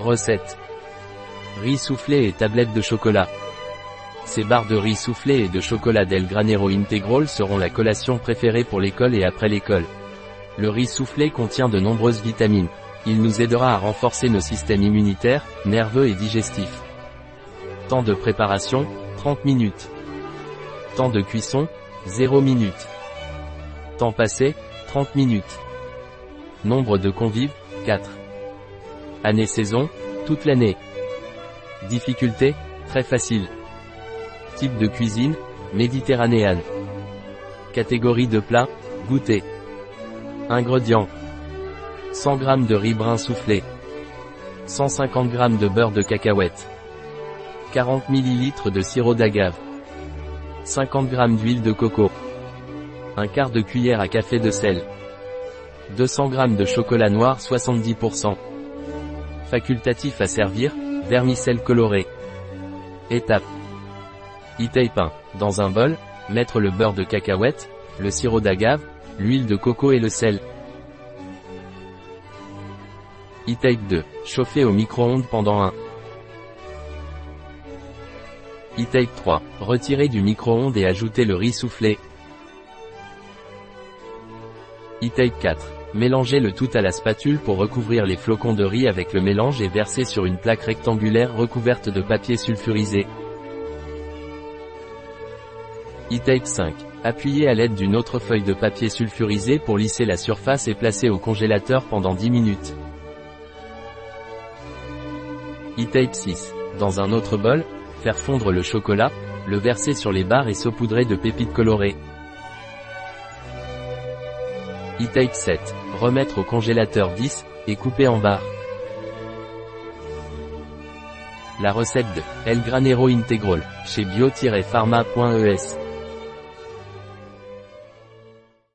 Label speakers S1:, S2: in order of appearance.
S1: Recette. Riz soufflé et tablette de chocolat. Ces barres de riz soufflé et de chocolat Del Granero Integral seront la collation préférée pour l'école et après l'école. Le riz soufflé contient de nombreuses vitamines. Il nous aidera à renforcer nos systèmes immunitaires, nerveux et digestifs. Temps de préparation, 30 minutes. Temps de cuisson, 0 minutes. Temps passé, 30 minutes. Nombre de convives, 4. Année-saison, toute l'année. Difficulté, très facile. Type de cuisine, méditerranéenne. Catégorie de plat, goûter. Ingrédients. 100 g de riz brun soufflé. 150 g de beurre de cacahuète. 40 ml de sirop d'agave. 50 g d'huile de coco. Un quart de cuillère à café de sel. 200 g de chocolat noir 70%. Facultatif à servir, vermicelle coloré. Étape. E-tape 1. Dans un bol, mettre le beurre de cacahuète, le sirop d'agave, l'huile de coco et le sel. E-tape 2. Chauffer au micro-ondes pendant 1. E-tape 3. Retirer du micro-ondes et ajouter le riz soufflé. E-tape 4. Mélanger le tout à la spatule pour recouvrir les flocons de riz avec le mélange et verser sur une plaque rectangulaire recouverte de papier sulfurisé. E-tape 5. Appuyer à l'aide d'une autre feuille de papier sulfurisé pour lisser la surface et placer au congélateur pendant 10 minutes. E-tape 6. Dans un autre bol, faire fondre le chocolat, le verser sur les barres et saupoudrer de pépites colorées. E-tape 7. Remettre au congélateur 10, et couper en barres. La recette de El Granero Integral, chez bio-pharma.es.